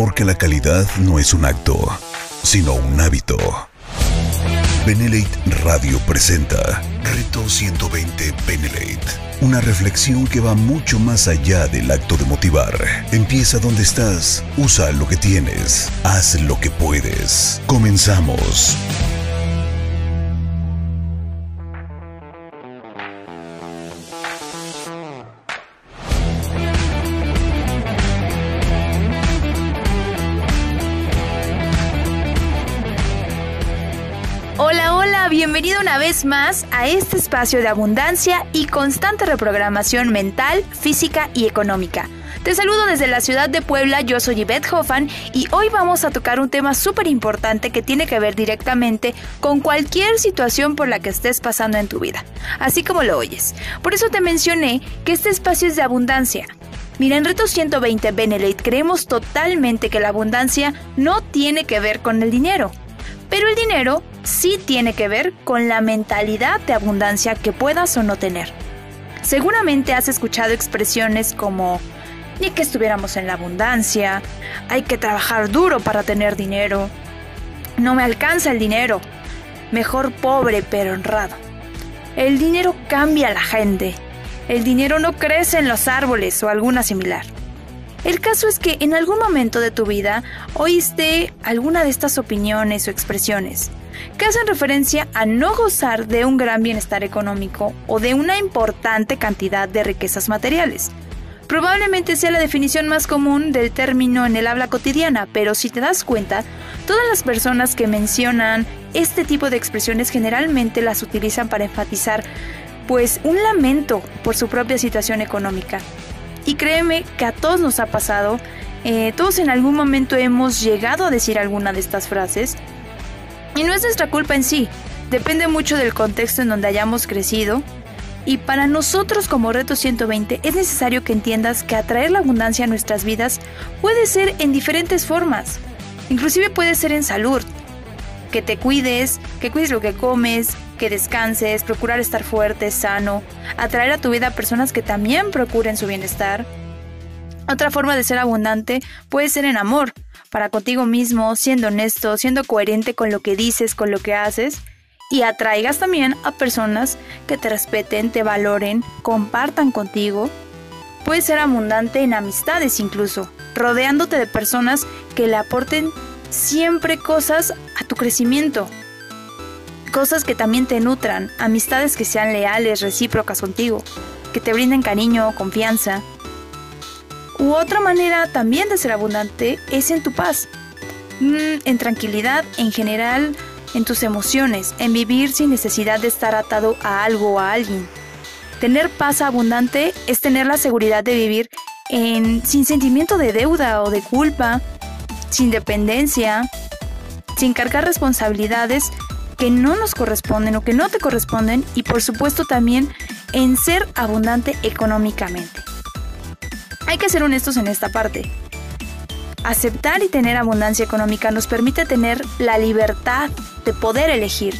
Porque la calidad no es un acto, sino un hábito. Benelate Radio presenta Reto 120 Benelate. Una reflexión que va mucho más allá del acto de motivar. Empieza donde estás, usa lo que tienes, haz lo que puedes. Comenzamos. Más a este espacio de abundancia y constante reprogramación mental, física y económica. Te saludo desde la ciudad de Puebla, yo soy Yvette Hoffan y hoy vamos a tocar un tema súper importante que tiene que ver directamente con cualquier situación por la que estés pasando en tu vida, así como lo oyes. Por eso te mencioné que este espacio es de abundancia, Mira, en Reto 120 Benelate creemos totalmente que la abundancia no tiene que ver con el dinero, pero el dinero sí tiene que ver con la mentalidad de abundancia que puedas o no tener. Seguramente has escuchado expresiones como ni que estuviéramos en la abundancia, hay que trabajar duro para tener dinero, no me alcanza el dinero, mejor pobre pero honrado. El dinero cambia a la gente, el dinero no crece en los árboles o alguna similar. El caso es que en algún momento de tu vida oíste alguna de estas opiniones o expresiones que hacen referencia a no gozar de un gran bienestar económico o de una importante cantidad de riquezas materiales. Probablemente sea la definición más común del término en el habla cotidiana, pero si te das cuenta, todas las personas que mencionan este tipo de expresiones generalmente las utilizan para enfatizar pues un lamento por su propia situación económica. Y créeme que a todos nos ha pasado, eh, todos en algún momento hemos llegado a decir alguna de estas frases. Y no es nuestra culpa en sí, depende mucho del contexto en donde hayamos crecido. Y para nosotros como Reto 120 es necesario que entiendas que atraer la abundancia a nuestras vidas puede ser en diferentes formas. Inclusive puede ser en salud, que te cuides, que cuides lo que comes, que descanses, procurar estar fuerte, sano, atraer a tu vida personas que también procuren su bienestar. Otra forma de ser abundante puede ser en amor, para contigo mismo, siendo honesto, siendo coherente con lo que dices, con lo que haces, y atraigas también a personas que te respeten, te valoren, compartan contigo. Puede ser abundante en amistades incluso, rodeándote de personas que le aporten siempre cosas a tu crecimiento, Cosas que también te nutran, amistades que sean leales, recíprocas contigo, que te brinden cariño, confianza. U otra manera también de ser abundante es en tu paz, mm, en tranquilidad en general, en tus emociones, en vivir sin necesidad de estar atado a algo o a alguien. Tener paz abundante es tener la seguridad de vivir sin sentimiento de deuda o de culpa, sin dependencia, sin cargar responsabilidades que no nos corresponden o que no te corresponden y por supuesto también en ser abundante económicamente. Hay que ser honestos en esta parte. Aceptar y tener abundancia económica nos permite tener la libertad de poder elegir,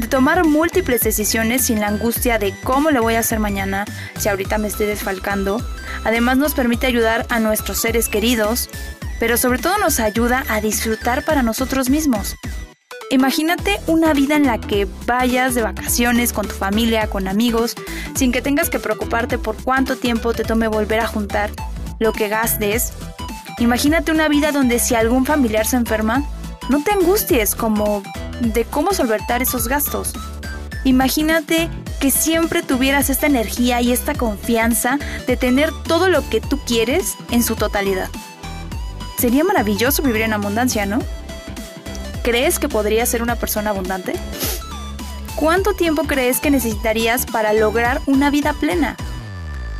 de tomar múltiples decisiones sin la angustia de cómo lo voy a hacer mañana si ahorita me estoy desfalcando. Además nos permite ayudar a nuestros seres queridos, pero sobre todo nos ayuda a disfrutar para nosotros mismos. Imagínate una vida en la que vayas de vacaciones con tu familia, con amigos, sin que tengas que preocuparte por cuánto tiempo te tome volver a juntar lo que gastes. Imagínate una vida donde si algún familiar se enferma, no te angusties como de cómo solventar esos gastos. Imagínate que siempre tuvieras esta energía y esta confianza de tener todo lo que tú quieres en su totalidad. Sería maravilloso vivir en abundancia, ¿no? ¿Crees que podrías ser una persona abundante? ¿Cuánto tiempo crees que necesitarías para lograr una vida plena?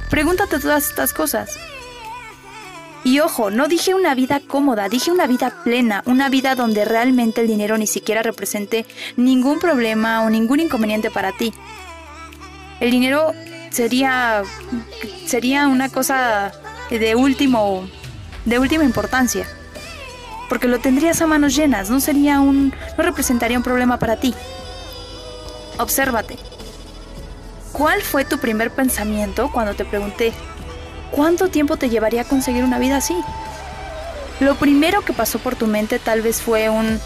Pregúntate todas estas cosas. Y ojo, no dije una vida cómoda, dije una vida plena, una vida donde realmente el dinero ni siquiera represente ningún problema o ningún inconveniente para ti. El dinero sería sería una cosa de último de última importancia porque lo tendrías a manos llenas, no sería un no representaría un problema para ti. Obsérvate. ¿Cuál fue tu primer pensamiento cuando te pregunté cuánto tiempo te llevaría a conseguir una vida así? lo primero que pasó por tu mente tal vez fue un,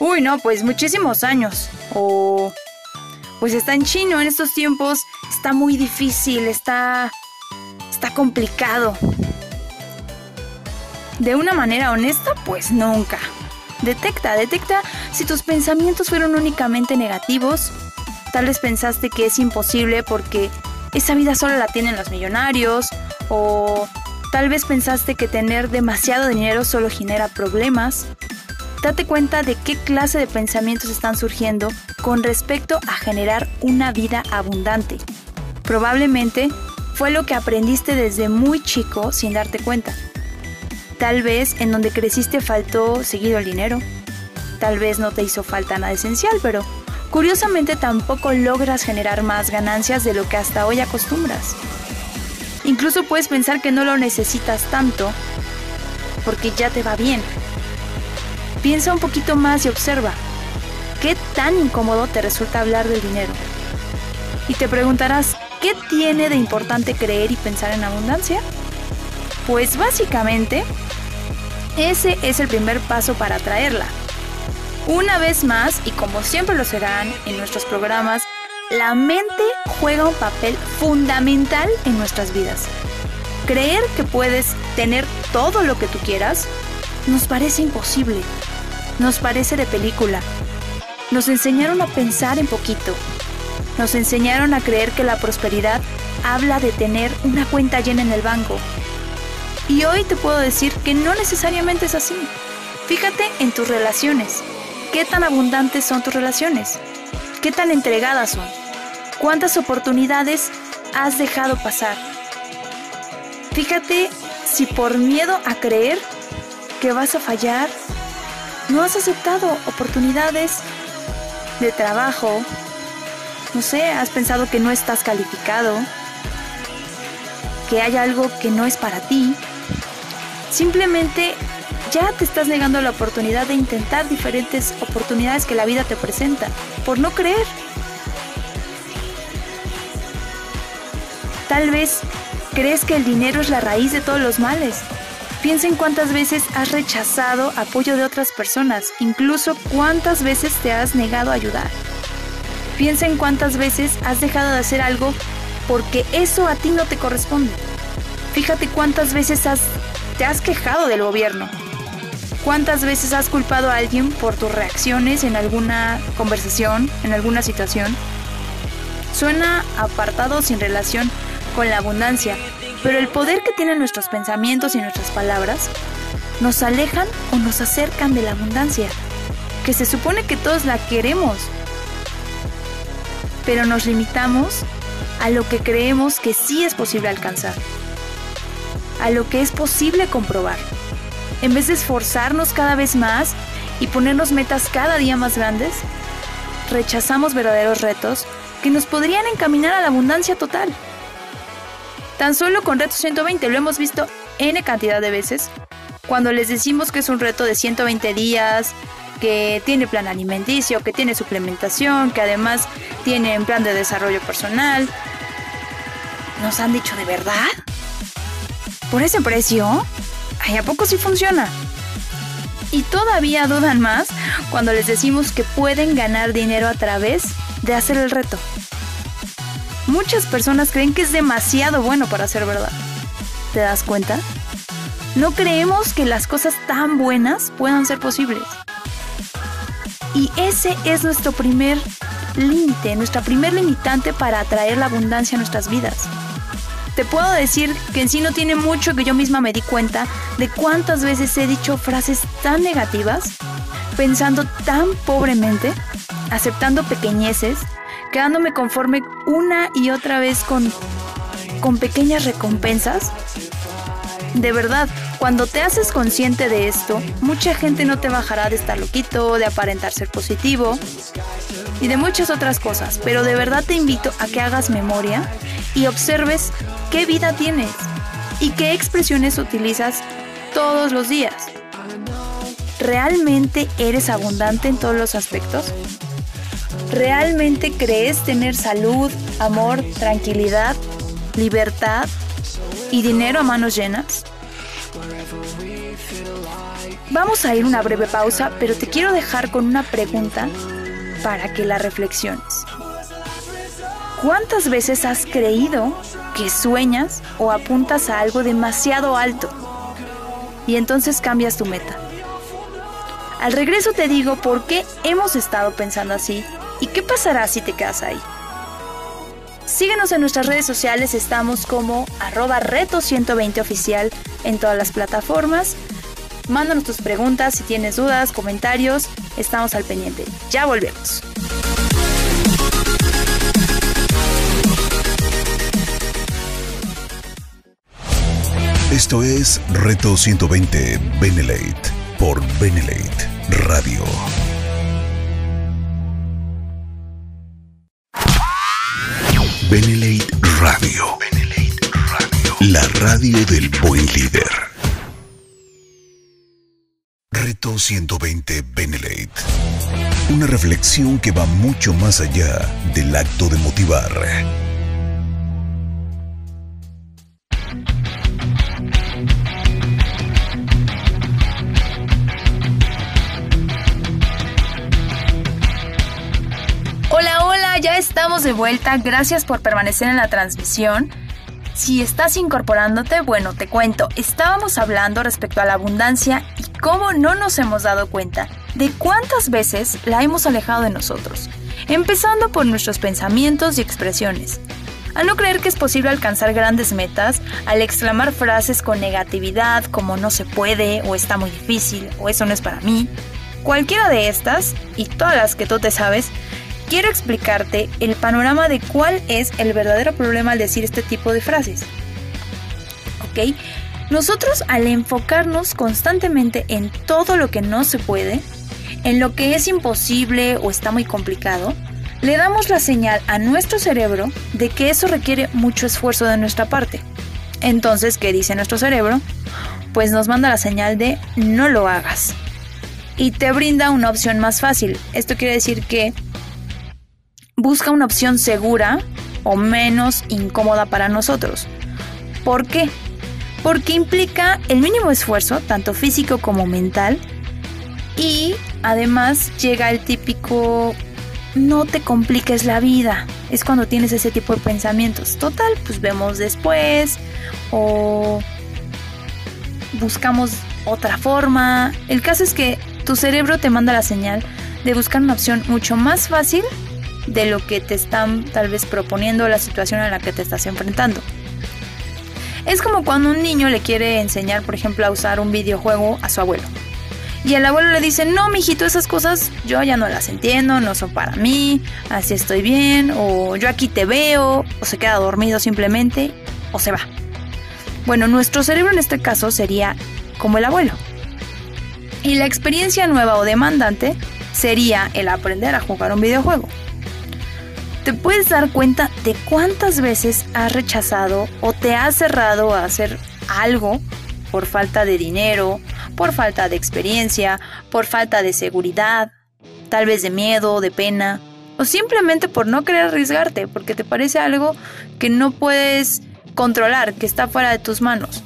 uy, no, pues muchísimos años. O, pues está en chino en estos tiempos, está muy difícil, está, está complicado. De una manera honesta, pues nunca. Detecta, detecta si tus pensamientos fueron únicamente negativos. Tal vez pensaste que es imposible porque esa vida solo la tienen los millonarios o tal vez pensaste que tener demasiado dinero solo genera problemas. Date cuenta de qué clase de pensamientos están surgiendo con respecto a generar una vida abundante. Probablemente fue lo que aprendiste desde muy chico sin darte cuenta. Tal vez en donde creciste faltó seguido el dinero. Tal vez no te hizo falta nada esencial, pero curiosamente tampoco logras generar más ganancias de lo que hasta hoy acostumbras. Incluso puedes pensar que no lo necesitas tanto porque ya te va bien. Piensa un poquito más y observa. ¿Qué tan incómodo te resulta hablar del dinero? Y te preguntarás, ¿qué tiene de importante creer y pensar en abundancia? Pues básicamente, ese es el primer paso para atraerla. Una vez más, y como siempre lo serán en nuestros programas, la mente juega un papel fundamental en nuestras vidas. Creer que puedes tener todo lo que tú quieras nos parece imposible, nos parece de película. Nos enseñaron a pensar en poquito, nos enseñaron a creer que la prosperidad habla de tener una cuenta llena en el banco, y hoy te puedo decir que no necesariamente es así. Fíjate en tus relaciones. ¿Qué tan abundantes son tus relaciones? ¿Qué tan entregadas son? ¿Cuántas oportunidades has dejado pasar? Fíjate si por miedo a creer que vas a fallar, no has aceptado oportunidades de trabajo. No sé, has pensado que no estás calificado, que hay algo que no es para ti Simplemente ya te estás negando la oportunidad de intentar diferentes oportunidades que la vida te presenta por no creer. Tal vez crees que el dinero es la raíz de todos los males. Piensa en cuántas veces has rechazado apoyo de otras personas, incluso cuántas veces te has negado a ayudar. Piensa en cuántas veces has dejado de hacer algo porque eso a ti no te corresponde. Fíjate cuántas veces has ¿Te has quejado del gobierno? ¿Cuántas veces has culpado a alguien por tus reacciones en alguna conversación, en alguna situación? Suena apartado sin relación con la abundancia, pero el poder que tienen nuestros pensamientos y nuestras palabras nos alejan o nos acercan de la abundancia, que se supone que todos la queremos, pero nos limitamos a lo que creemos que sí es posible alcanzar a lo que es posible comprobar. En vez de esforzarnos cada vez más y ponernos metas cada día más grandes, rechazamos verdaderos retos que nos podrían encaminar a la abundancia total. Tan solo con Reto 120 lo hemos visto N cantidad de veces. Cuando les decimos que es un reto de 120 días, que tiene plan alimenticio, que tiene suplementación, que además tiene un plan de desarrollo personal, nos han dicho de verdad. ¿Por ese precio? Ay, ¿a poco sí funciona? Y todavía dudan más cuando les decimos que pueden ganar dinero a través de hacer el reto. Muchas personas creen que es demasiado bueno para ser verdad. ¿Te das cuenta? No creemos que las cosas tan buenas puedan ser posibles. Y ese es nuestro primer límite, nuestra primer limitante para atraer la abundancia a nuestras vidas. Te puedo decir que en sí no tiene mucho que yo misma me di cuenta de cuántas veces he dicho frases tan negativas, pensando tan pobremente, aceptando pequeñeces, quedándome conforme una y otra vez con, con pequeñas recompensas. De verdad, cuando te haces consciente de esto, mucha gente no te bajará de estar loquito, de aparentar ser positivo y de muchas otras cosas, pero de verdad te invito a que hagas memoria y observes qué vida tienes y qué expresiones utilizas todos los días. ¿Realmente eres abundante en todos los aspectos? ¿Realmente crees tener salud, amor, tranquilidad, libertad y dinero a manos llenas? Vamos a ir una breve pausa, pero te quiero dejar con una pregunta para que la reflexiones. ¿Cuántas veces has creído que sueñas o apuntas a algo demasiado alto? Y entonces cambias tu meta. Al regreso te digo por qué hemos estado pensando así y qué pasará si te quedas ahí. Síguenos en nuestras redes sociales, estamos como arroba reto120 oficial en todas las plataformas. Mándanos tus preguntas, si tienes dudas, comentarios, estamos al pendiente. Ya volvemos. Esto es Reto 120 Benelate por Benelate Radio. Benelate Radio. Radio. La radio del buen líder. Reto 120 Benelate. Una reflexión que va mucho más allá del acto de motivar. De vuelta. Gracias por permanecer en la transmisión. Si estás incorporándote, bueno, te cuento, estábamos hablando respecto a la abundancia y cómo no nos hemos dado cuenta de cuántas veces la hemos alejado de nosotros, empezando por nuestros pensamientos y expresiones. Al no creer que es posible alcanzar grandes metas, al exclamar frases con negatividad como no se puede o está muy difícil o eso no es para mí, cualquiera de estas y todas las que tú te sabes quiero explicarte el panorama de cuál es el verdadero problema al decir este tipo de frases. ¿Ok? Nosotros al enfocarnos constantemente en todo lo que no se puede, en lo que es imposible o está muy complicado, le damos la señal a nuestro cerebro de que eso requiere mucho esfuerzo de nuestra parte. Entonces, ¿qué dice nuestro cerebro? Pues nos manda la señal de no lo hagas. Y te brinda una opción más fácil. Esto quiere decir que busca una opción segura o menos incómoda para nosotros. ¿Por qué? Porque implica el mínimo esfuerzo, tanto físico como mental, y además llega el típico no te compliques la vida. Es cuando tienes ese tipo de pensamientos. Total, pues vemos después o buscamos otra forma. El caso es que tu cerebro te manda la señal de buscar una opción mucho más fácil de lo que te están tal vez proponiendo la situación a la que te estás enfrentando. Es como cuando un niño le quiere enseñar, por ejemplo, a usar un videojuego a su abuelo. Y el abuelo le dice, no, mijito, esas cosas yo ya no las entiendo, no son para mí, así estoy bien, o yo aquí te veo, o se queda dormido simplemente, o se va. Bueno, nuestro cerebro en este caso sería como el abuelo. Y la experiencia nueva o demandante sería el aprender a jugar un videojuego te puedes dar cuenta de cuántas veces has rechazado o te has cerrado a hacer algo por falta de dinero, por falta de experiencia, por falta de seguridad, tal vez de miedo, de pena, o simplemente por no querer arriesgarte, porque te parece algo que no puedes controlar, que está fuera de tus manos.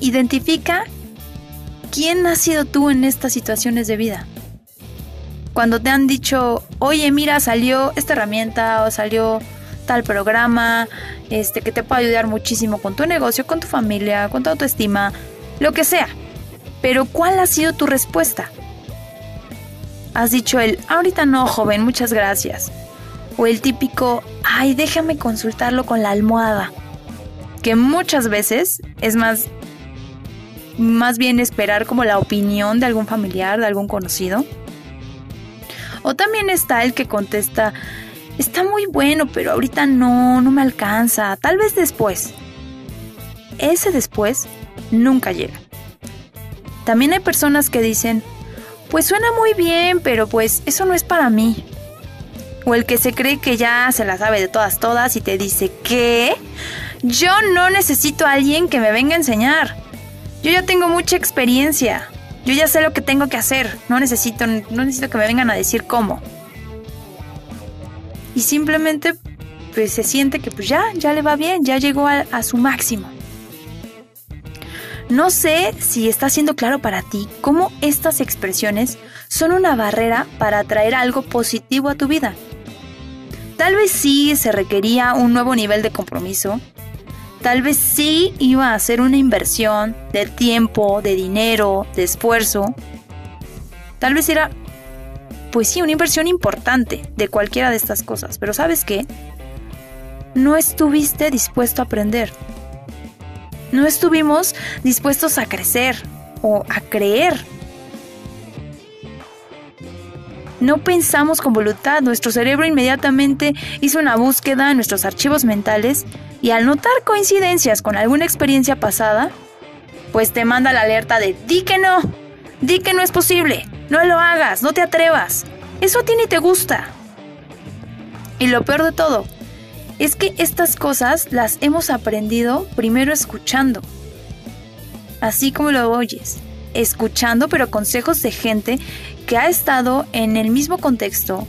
Identifica quién has sido tú en estas situaciones de vida cuando te han dicho, oye, mira, salió esta herramienta o salió tal programa, este, que te puede ayudar muchísimo con tu negocio, con tu familia, con tu autoestima, lo que sea. Pero ¿cuál ha sido tu respuesta? Has dicho el, ahorita no, joven, muchas gracias. O el típico, ay, déjame consultarlo con la almohada. Que muchas veces es más, más bien esperar como la opinión de algún familiar, de algún conocido o también está el que contesta, está muy bueno, pero ahorita no, no me alcanza, tal vez después. Ese después nunca llega. También hay personas que dicen, pues suena muy bien, pero pues eso no es para mí. O el que se cree que ya se la sabe de todas, todas y te dice, ¿qué? Yo no necesito a alguien que me venga a enseñar. Yo ya tengo mucha experiencia. Yo ya sé lo que tengo que hacer, no necesito, no necesito que me vengan a decir cómo. Y simplemente pues se siente que pues ya, ya le va bien, ya llegó a, a su máximo. No sé si está siendo claro para ti cómo estas expresiones son una barrera para atraer algo positivo a tu vida. Tal vez sí se requería un nuevo nivel de compromiso. Tal vez sí iba a ser una inversión de tiempo, de dinero, de esfuerzo. Tal vez era, pues sí, una inversión importante de cualquiera de estas cosas. Pero ¿sabes qué? No estuviste dispuesto a aprender no estuvimos dispuestos a crecer o a creer. No pensamos con voluntad, nuestro cerebro inmediatamente hizo una búsqueda en nuestros archivos mentales y al notar coincidencias con alguna experiencia pasada, pues te manda la alerta de di que no, di que no es posible, no lo hagas, no te atrevas, eso a ti ni te gusta. Y lo peor de todo, es que estas cosas las hemos aprendido primero escuchando. Así como lo oyes, escuchando pero consejos de gente que ha estado en el mismo contexto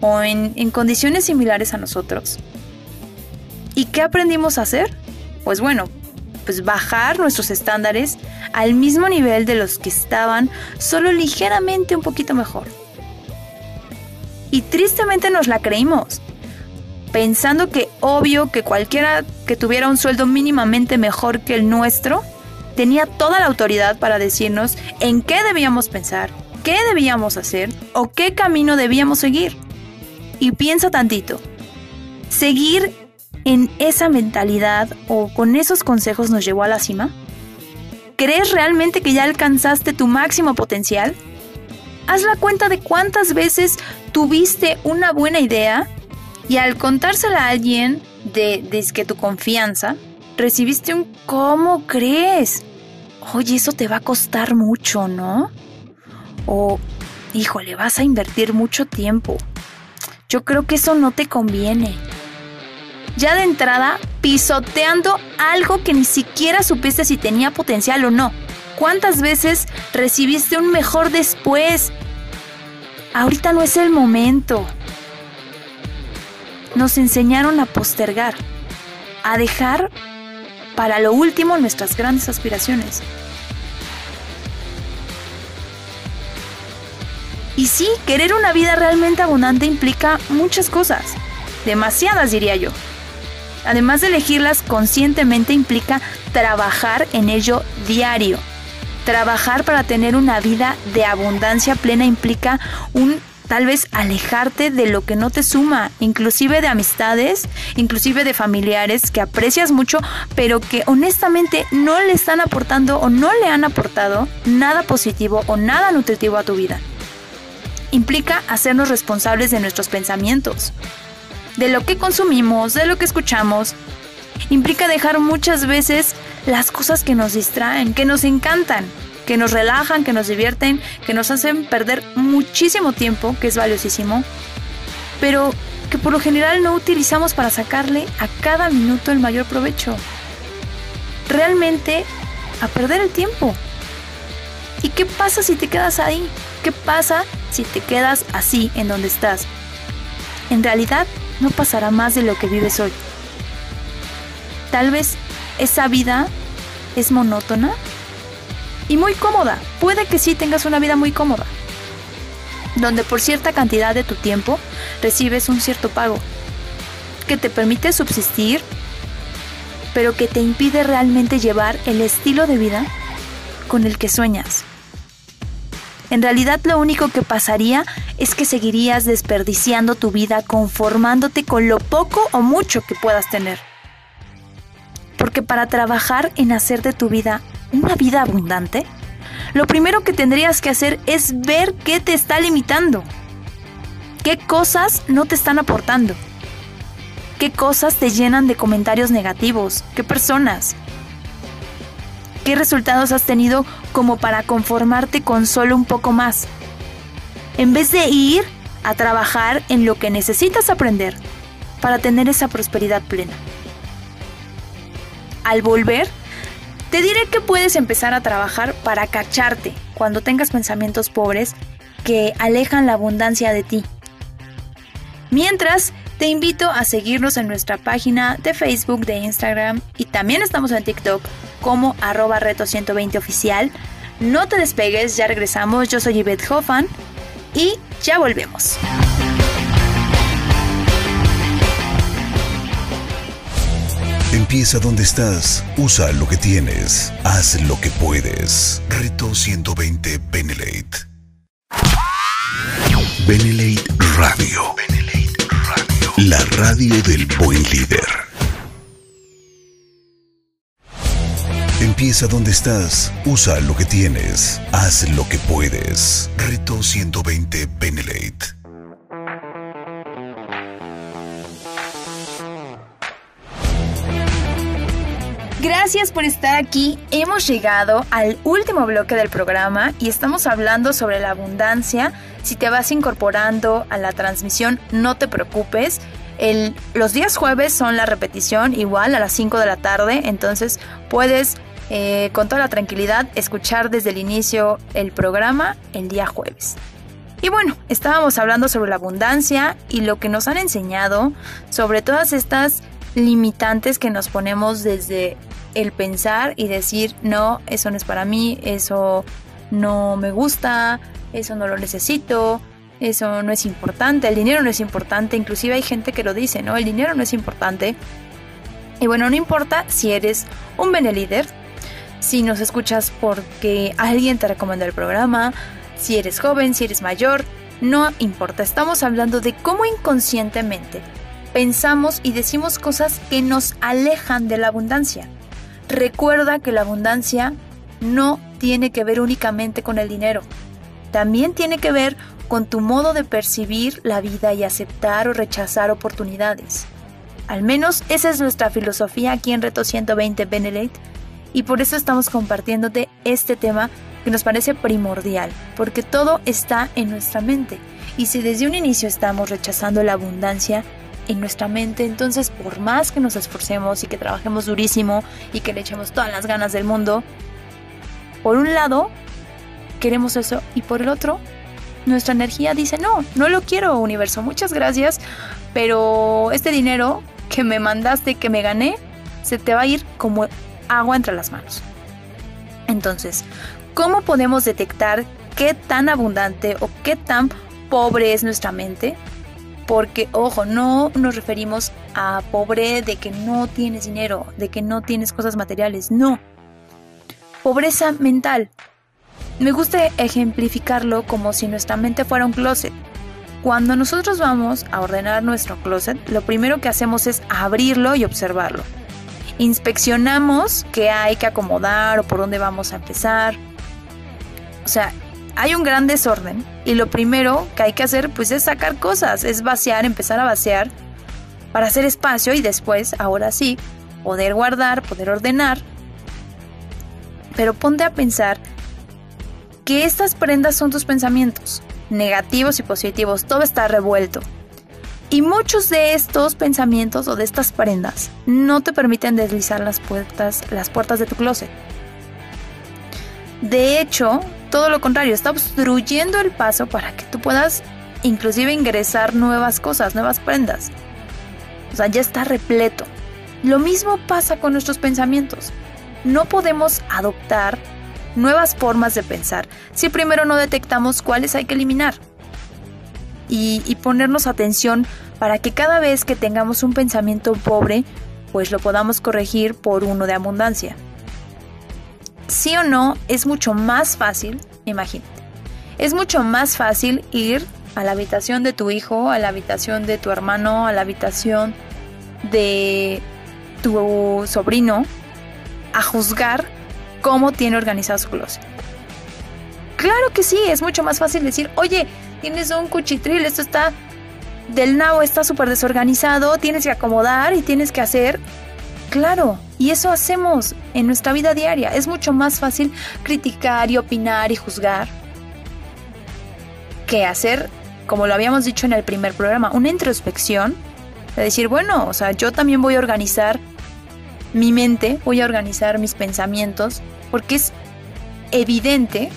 o en, en condiciones similares a nosotros. ¿Y qué aprendimos a hacer? Pues bueno, pues bajar nuestros estándares al mismo nivel de los que estaban, solo ligeramente un poquito mejor. Y tristemente nos la creímos pensando que obvio que cualquiera que tuviera un sueldo mínimamente mejor que el nuestro, tenía toda la autoridad para decirnos en qué debíamos pensar, qué debíamos hacer o qué camino debíamos seguir. Y piensa tantito, ¿seguir en esa mentalidad o con esos consejos nos llevó a la cima? ¿Crees realmente que ya alcanzaste tu máximo potencial? Haz la cuenta de cuántas veces tuviste una buena idea y al contársela a alguien de, que tu confianza, recibiste un ¿cómo crees? Oye, eso te va a costar mucho, ¿no? O, híjole, vas a invertir mucho tiempo. Yo creo que eso no te conviene. Ya de entrada, pisoteando algo que ni siquiera supiste si tenía potencial o no. ¿Cuántas veces recibiste un mejor después? Ahorita no es el momento nos enseñaron a postergar, a dejar para lo último nuestras grandes aspiraciones. Y sí, querer una vida realmente abundante implica muchas cosas, demasiadas diría yo. Además de elegirlas conscientemente implica trabajar en ello diario. Trabajar para tener una vida de abundancia plena implica un tal vez alejarte de lo que no te suma, inclusive de amistades, inclusive de familiares que aprecias mucho, pero que honestamente no le están aportando o no le han aportado nada positivo o nada nutritivo a tu vida. Implica hacernos responsables de nuestros pensamientos, de lo que consumimos, de lo que escuchamos. Implica dejar muchas veces las cosas que nos distraen, que nos encantan, que nos relajan, que nos divierten, que nos hacen perder muchísimo tiempo, que es valiosísimo, pero que por lo general no utilizamos para sacarle a cada minuto el mayor provecho. Realmente a perder el tiempo. ¿Y qué pasa si te quedas ahí? ¿Qué pasa si te quedas así en donde estás? En realidad no pasará más de lo que vives hoy. Tal vez esa vida es monótona y muy cómoda. Puede que sí tengas una vida muy cómoda, donde por cierta cantidad de tu tiempo recibes un cierto pago, que te permite subsistir, pero que te impide realmente llevar el estilo de vida con el que sueñas. En realidad lo único que pasaría es que seguirías desperdiciando tu vida conformándote con lo poco o mucho que puedas tener. Porque para trabajar en hacer de tu vida una vida abundante, lo primero que tendrías que hacer es ver qué te está limitando. ¿Qué cosas no te están aportando? ¿Qué cosas te llenan de comentarios negativos? ¿Qué personas? ¿Qué resultados has tenido como para conformarte con solo un poco más? En vez de ir a trabajar en lo que necesitas aprender para tener esa prosperidad plena. Al volver, te diré que puedes empezar a trabajar para cacharte cuando tengas pensamientos pobres que alejan la abundancia de ti. Mientras, te invito a seguirnos en nuestra página de Facebook, de Instagram y también estamos en TikTok como arroba reto 120 oficial. No te despegues, ya regresamos. Yo soy Yvette Hoffman y ya volvemos. Empieza donde estás, usa lo que tienes, haz lo que puedes. Reto 120 Benelate. Benelate Radio. Benelate Radio. La radio del buen líder. Empieza donde estás, usa lo que tienes, haz lo que puedes. Reto 120 Benelate. Gracias por estar aquí. Hemos llegado al último bloque del programa y estamos hablando sobre la abundancia. Si te vas incorporando a la transmisión, no te preocupes. Los días jueves son la repetición igual a las 5 de la tarde, entonces puedes eh, con toda la tranquilidad escuchar desde el inicio el programa el día jueves. Y bueno, estábamos hablando sobre la abundancia y lo que nos han enseñado sobre todas estas limitantes que nos ponemos desde el pensar y decir, no, eso no es para mí, eso no me gusta, eso no lo necesito, eso no es importante, el dinero no es importante, inclusive hay gente que lo dice, ¿no? El dinero no es importante. Y bueno, no importa si eres un líder, si nos escuchas porque alguien te recomendó el programa, si eres joven, si eres mayor, no importa, estamos hablando de cómo inconscientemente pensamos y decimos cosas que nos alejan de la abundancia. Recuerda que la abundancia no tiene que ver únicamente con el dinero. También tiene que ver con tu modo de percibir la vida y aceptar o rechazar oportunidades. Al menos esa es nuestra filosofía aquí en Reto 120 Benelete y por eso estamos compartiéndote este tema que nos parece primordial, porque todo está en nuestra mente. Y si desde un inicio estamos rechazando la abundancia, en nuestra mente, entonces por más que nos esforcemos y que trabajemos durísimo y que le echemos todas las ganas del mundo, por un lado queremos eso y por el otro nuestra energía dice, no, no lo quiero universo, muchas gracias, pero este dinero que me mandaste, que me gané, se te va a ir como agua entre las manos. Entonces, ¿cómo podemos detectar qué tan abundante o qué tan pobre es nuestra mente? Porque, ojo, no nos referimos a pobre de que no tienes dinero, de que no tienes cosas materiales, no. Pobreza mental. Me gusta ejemplificarlo como si nuestra mente fuera un closet. Cuando nosotros vamos a ordenar nuestro closet, lo primero que hacemos es abrirlo y observarlo. Inspeccionamos qué hay que acomodar o por dónde vamos a empezar. O sea, hay un gran desorden y lo primero que hay que hacer pues es sacar cosas, es vaciar, empezar a vaciar para hacer espacio y después, ahora sí, poder guardar, poder ordenar. Pero ponte a pensar que estas prendas son tus pensamientos, negativos y positivos, todo está revuelto. Y muchos de estos pensamientos o de estas prendas no te permiten deslizar las puertas, las puertas de tu closet. De hecho, todo lo contrario, está obstruyendo el paso para que tú puedas inclusive ingresar nuevas cosas, nuevas prendas. O sea, ya está repleto. Lo mismo pasa con nuestros pensamientos. No podemos adoptar nuevas formas de pensar si primero no detectamos cuáles hay que eliminar. Y, ponernos atención para que cada vez que tengamos un pensamiento pobre, pues lo podamos corregir por uno de abundancia sí o no, es mucho más fácil, imagínate, es mucho más fácil ir a la habitación de tu hijo, a la habitación de tu hermano, a la habitación de tu sobrino, a juzgar cómo tiene organizado su closet. Claro que sí, es mucho más fácil decir, oye, tienes un cuchitril, esto está del nabo, está súper desorganizado, tienes que acomodar y tienes que hacer. Claro, y eso hacemos en nuestra vida diaria. Es mucho más fácil criticar y opinar y juzgar que hacer, como lo habíamos dicho en el primer programa, una introspección de decir, bueno, o sea, yo también voy a organizar mi mente, voy a organizar mis pensamientos, porque es evidente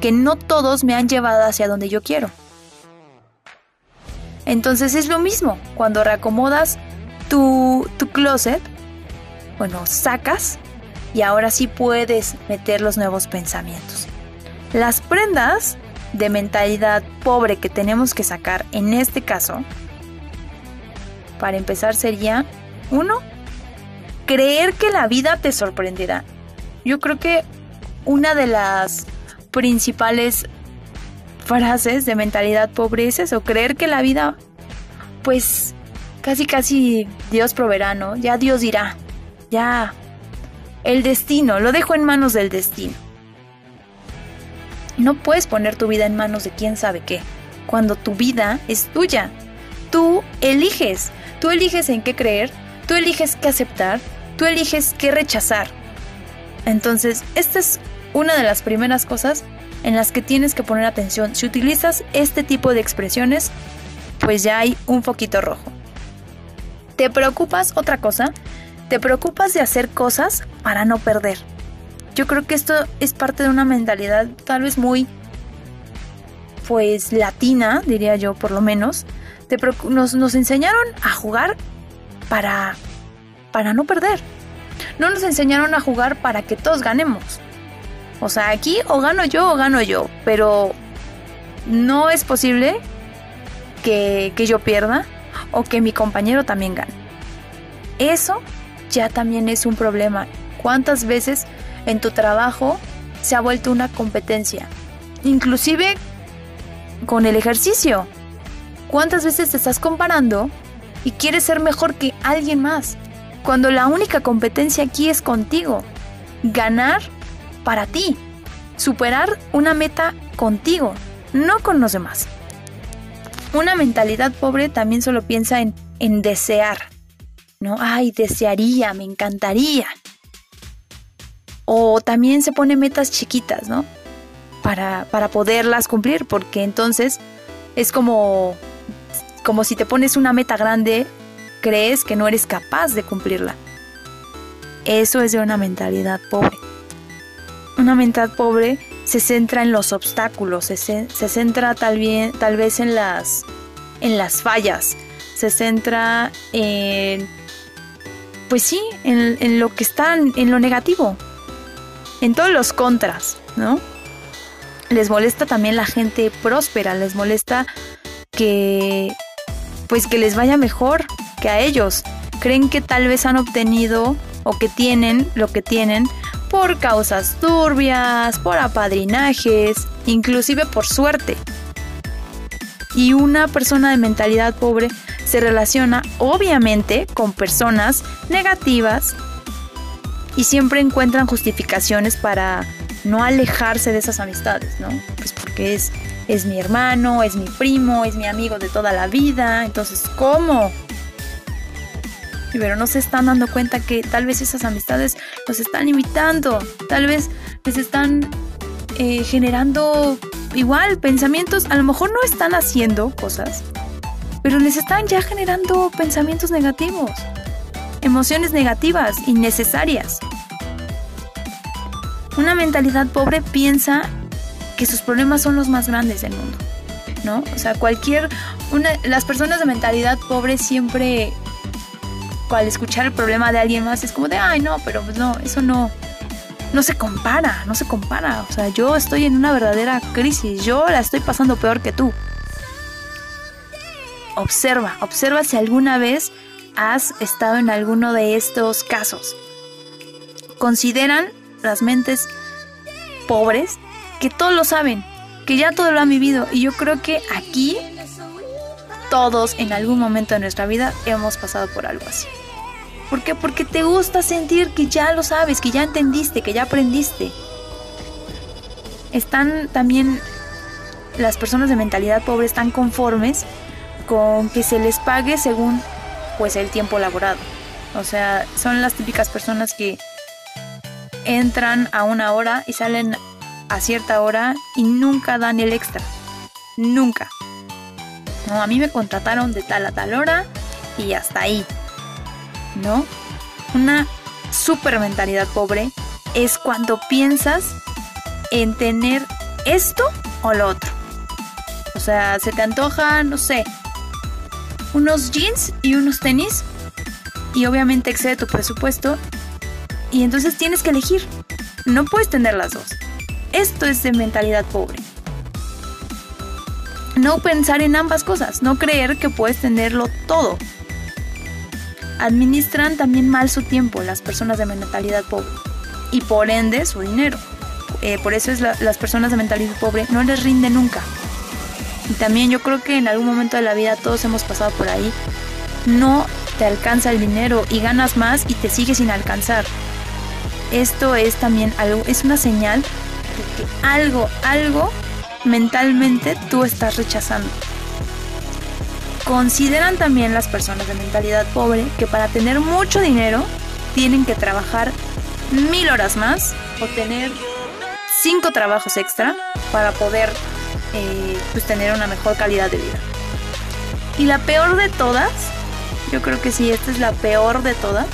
que no todos me han llevado hacia donde yo quiero. Entonces es lo mismo, cuando reacomodas tu, tu closet, bueno, sacas y ahora sí puedes meter los nuevos pensamientos. Las prendas de mentalidad pobre que tenemos que sacar en este caso, para empezar sería, uno, creer que la vida te sorprenderá. Yo creo que una de las principales frases de mentalidad pobre es eso, creer que la vida, pues casi casi Dios proveerá, ¿no? Ya Dios dirá, ya el destino, lo dejo en manos del destino. No puedes poner tu vida en manos de quién sabe qué, cuando tu vida es tuya. Tú eliges, tú eliges en qué creer, tú eliges qué aceptar, tú eliges qué rechazar. Entonces, esta es una de las primeras cosas en las que tienes que poner atención. Si utilizas este tipo de expresiones, pues ya hay un foquito rojo. ¿Te preocupas otra cosa? Te preocupas de hacer cosas para no perder. Yo creo que esto es parte de una mentalidad tal vez muy, pues, latina, diría yo, por lo menos. nos, nos enseñaron a jugar para, para no perder. No nos enseñaron a jugar para que todos ganemos. O sea, aquí o gano yo o gano yo, pero no es posible que, que yo pierda o que mi compañero también gane. Eso ya también es un problema. ¿Cuántas veces en tu trabajo se ha vuelto una competencia? Inclusive con el ejercicio. ¿Cuántas veces te estás comparando y quieres ser mejor que alguien más? Cuando la única competencia aquí es contigo. Ganar para ti. Superar una meta contigo, no con los demás. Una mentalidad pobre también solo piensa en, desear. ¿No? Ay, desearía, me encantaría. O también se pone metas chiquitas, ¿no? Para, para poderlas cumplir, porque entonces es como, como si te pones una meta grande, crees que no eres capaz de cumplirla. Eso es de una mentalidad pobre. Una mentalidad pobre se centra en los obstáculos, se, se centra tal, bien, tal vez en las, en las fallas, se centra en, pues sí, en, en lo que está, en lo negativo, en todos los contras, ¿no? Les molesta también la gente próspera, les molesta que, pues que les vaya mejor que a ellos. Creen que tal vez han obtenido o que tienen lo que tienen por causas turbias, por apadrinajes, inclusive por suerte. Y una persona de mentalidad pobre se relaciona obviamente con personas negativas y siempre encuentran justificaciones para no alejarse de esas amistades, ¿no? Pues porque es, es mi hermano, es mi primo, es mi amigo de toda la vida, entonces ¿cómo? Pero no se están dando cuenta que tal vez esas amistades los están imitando, tal vez les están eh, generando igual pensamientos, a lo mejor no están haciendo cosas, pero les están ya generando pensamientos negativos, emociones negativas, innecesarias. Una mentalidad pobre piensa que sus problemas son los más grandes del mundo, ¿no? O sea, cualquier... Una, las personas de mentalidad pobre siempre al escuchar el problema de alguien más es como de, ay, no, pero pues no, eso no, no se compara, no se compara. O sea, yo estoy en una verdadera crisis, yo la estoy pasando peor que tú. Observa, observa si alguna vez has estado en alguno de estos casos. Consideran las mentes pobres que todo lo saben, que ya todo lo han vivido. Y yo creo que aquí todos en algún momento de nuestra vida hemos pasado por algo así. ¿Por qué? Porque te gusta sentir que ya lo sabes, que ya entendiste, que ya aprendiste. Están también las personas de mentalidad pobre están conformes con que se les pague según pues el tiempo laborado. O sea, son las típicas personas que entran a una hora y salen a cierta hora y nunca dan el extra. Nunca. No, a mí me contrataron de tal a tal hora y hasta ahí. ¿No? Una super mentalidad pobre es cuando piensas en tener esto o lo otro. O sea, se te antoja, no sé, unos jeans y unos tenis y obviamente excede tu presupuesto Y entonces tienes que elegir. No puedes tener las dos. Esto es de mentalidad pobre. No pensar en ambas cosas, no creer que puedes tenerlo todo. Administran también mal su tiempo las personas de mentalidad pobre y por ende su dinero. Eh, por eso es las personas de mentalidad pobre no les rinde nunca. Y también yo creo que en algún momento de la vida todos hemos pasado por ahí. No te alcanza el dinero y ganas más y te sigue sin alcanzar. Esto es también algo, es una señal de que algo, algo mentalmente tú estás rechazando. Consideran también las personas de mentalidad pobre que para tener mucho dinero tienen que trabajar mil horas más o tener cinco trabajos extra para poder eh, pues tener una mejor calidad de vida. Y la peor de todas, yo creo que sí, esta es la peor de todas,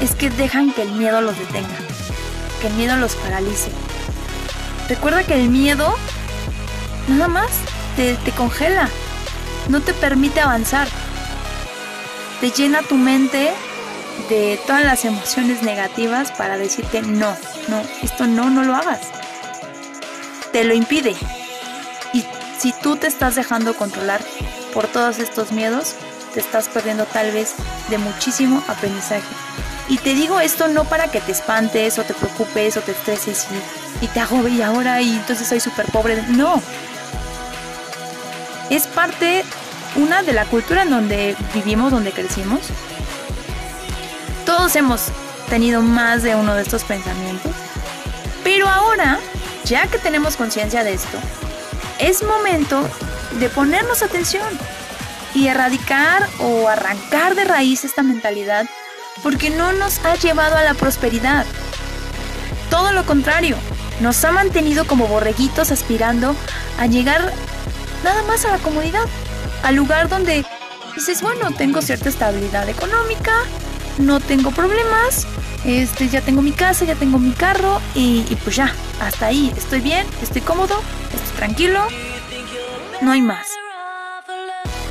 es que dejan que el miedo los detenga, que el miedo los paralice. Recuerda que el miedo nada más te, congela, no te permite avanzar, te llena tu mente de todas las emociones negativas para decirte no, no, esto no, no lo hagas te lo impide. Y si tú te estás dejando controlar por todos estos miedos, te estás perdiendo tal vez de muchísimo aprendizaje. Y te digo esto no para que te espantes o te preocupes o te estreses y, te hago y ahora y entonces soy súper pobre. No. Es parte, una de la cultura en donde vivimos, donde crecimos. Todos hemos tenido más de uno de estos pensamientos. Pero ahora ya que tenemos conciencia de esto, es momento de ponernos atención y erradicar o arrancar de raíz esta mentalidad porque no nos ha llevado a la prosperidad. Todo lo contrario, nos ha mantenido como borreguitos aspirando a llegar nada más a la comodidad, al lugar donde dices, bueno, tengo cierta estabilidad económica, no tengo problemas, este, ya tengo mi casa, ya tengo mi carro y, y pues ya, hasta ahí, estoy bien, estoy cómodo, estoy tranquilo, no hay más.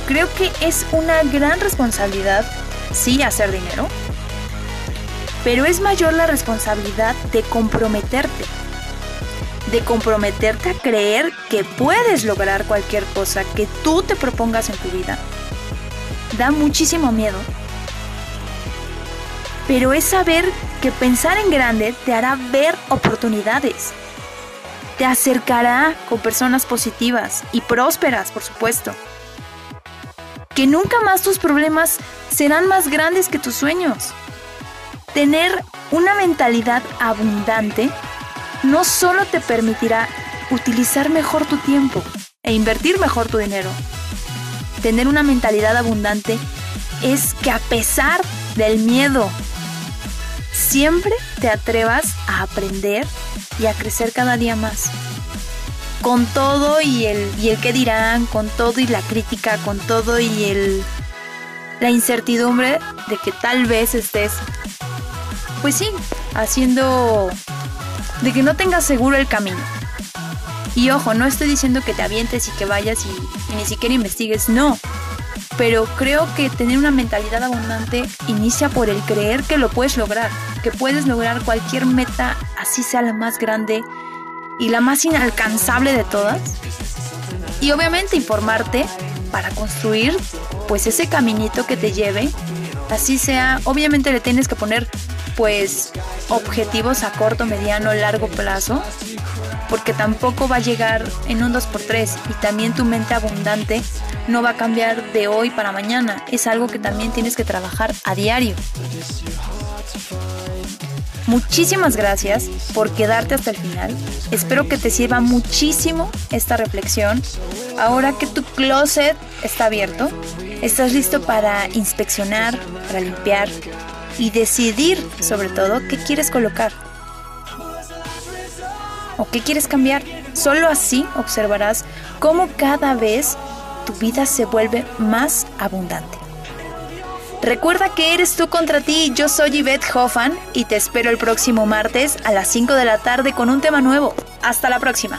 Creo que es una gran responsabilidad, sí, hacer dinero, pero es mayor la responsabilidad de comprometerte, de comprometerte a creer que puedes lograr cualquier cosa que tú te propongas en tu vida. Da muchísimo miedo, pero es saber que pensar en grande te hará ver oportunidades. Te acercará con personas positivas y prósperas, por supuesto. Que nunca más tus problemas serán más grandes que tus sueños. Tener una mentalidad abundante no solo te permitirá utilizar mejor tu tiempo e invertir mejor tu dinero. Tener una mentalidad abundante es que a pesar del miedo, siempre te atrevas a aprender y a crecer cada día más. Con todo y el, y el que dirán, con todo y la crítica, con todo y el, la incertidumbre de que tal vez estés, pues sí, haciendo, de que no tengas seguro el camino. Y ojo, no estoy diciendo que te avientes y que vayas y ni siquiera investigues, no pero creo que tener una mentalidad abundante inicia por el creer que lo puedes lograr, que puedes lograr cualquier meta, así sea la más grande y la más inalcanzable de todas. Y obviamente informarte para construir pues ese caminito que te lleve, así sea, obviamente le tienes que poner pues objetivos a corto, mediano, largo plazo, porque tampoco va a llegar en un 2x3 y también tu mente abundante no va a cambiar de hoy para mañana, es algo que también tienes que trabajar a diario. Muchísimas gracias por quedarte hasta el final. Espero que te sirva muchísimo esta reflexión. Ahora que tu closet está abierto, estás listo para inspeccionar, para limpiar y decidir sobre todo qué quieres colocar o qué quieres cambiar. Solo así observarás cómo cada vez tu vida se vuelve más abundante. Recuerda que eres tú contra ti, yo soy Yvette Hoffman y te espero el próximo martes a las 5 de la tarde con un tema nuevo. Hasta la próxima.